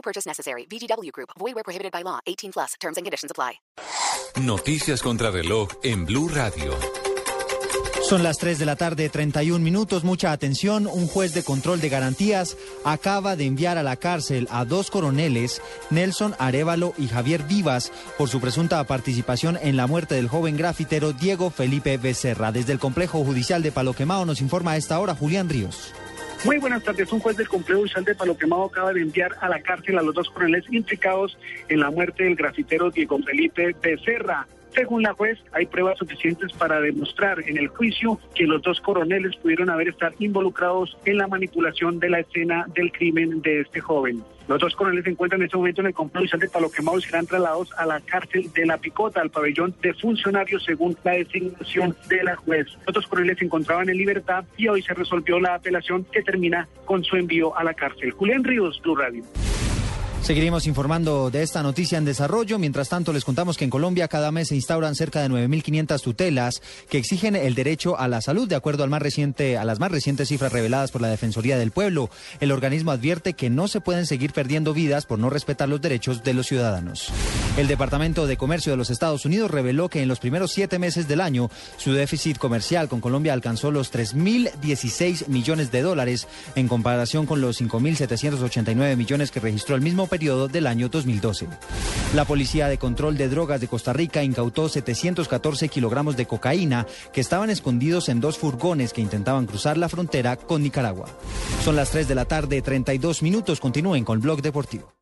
No purchase necessary. VGW Group. Void where prohibited by law. 18 plus. Terms and conditions apply. Noticias contra reloj en Blue Radio. Son las 3 de la tarde, 31 minutos. Mucha atención. Un juez de control de garantías acaba de enviar a la cárcel a dos coroneles, Nelson Arevalo y Javier Vivas, por su presunta participación en la muerte del joven grafitero Diego Felipe Becerra. Desde el complejo judicial de Paloquemao nos informa a esta hora Julián Ríos. Muy buenas tardes. Un juez del complejo judicial de Paloquemao acaba de enviar a la cárcel a los dos coroneles implicados en la muerte del grafitero Diego Felipe Becerra. Según la juez, hay pruebas suficientes para demostrar en el juicio que los dos coroneles pudieron haber estado involucrados en la manipulación de la escena del crimen de este joven. Los dos coroneles se encuentran en este momento en el complejo de Paloquemao y serán trasladados a la cárcel de La Picota, al pabellón de funcionarios según la designación de la juez. Los dos coroneles se encontraban en libertad y hoy se resolvió la apelación que termina con su envío a la cárcel. Julián Ríos, Blue Radio. Seguiremos informando de esta noticia en desarrollo. Mientras tanto, les contamos que en Colombia cada mes se instauran cerca de 9.500 tutelas que exigen el derecho a la salud, de acuerdo al más reciente, a las más recientes cifras reveladas por la Defensoría del Pueblo. El organismo advierte que no se pueden seguir perdiendo vidas por no respetar los derechos de los ciudadanos. El Departamento de Comercio de los Estados Unidos reveló que en los primeros siete meses del año su déficit comercial con Colombia alcanzó los 3.016 millones de dólares en comparación con los 5.789 millones que registró el mismo periodo del año 2012. La Policía de Control de Drogas de Costa Rica incautó 714 kilogramos de cocaína que estaban escondidos en dos furgones que intentaban cruzar la frontera con Nicaragua. Son las 3 de la tarde, 32 minutos. Continúen con el Blog Deportivo.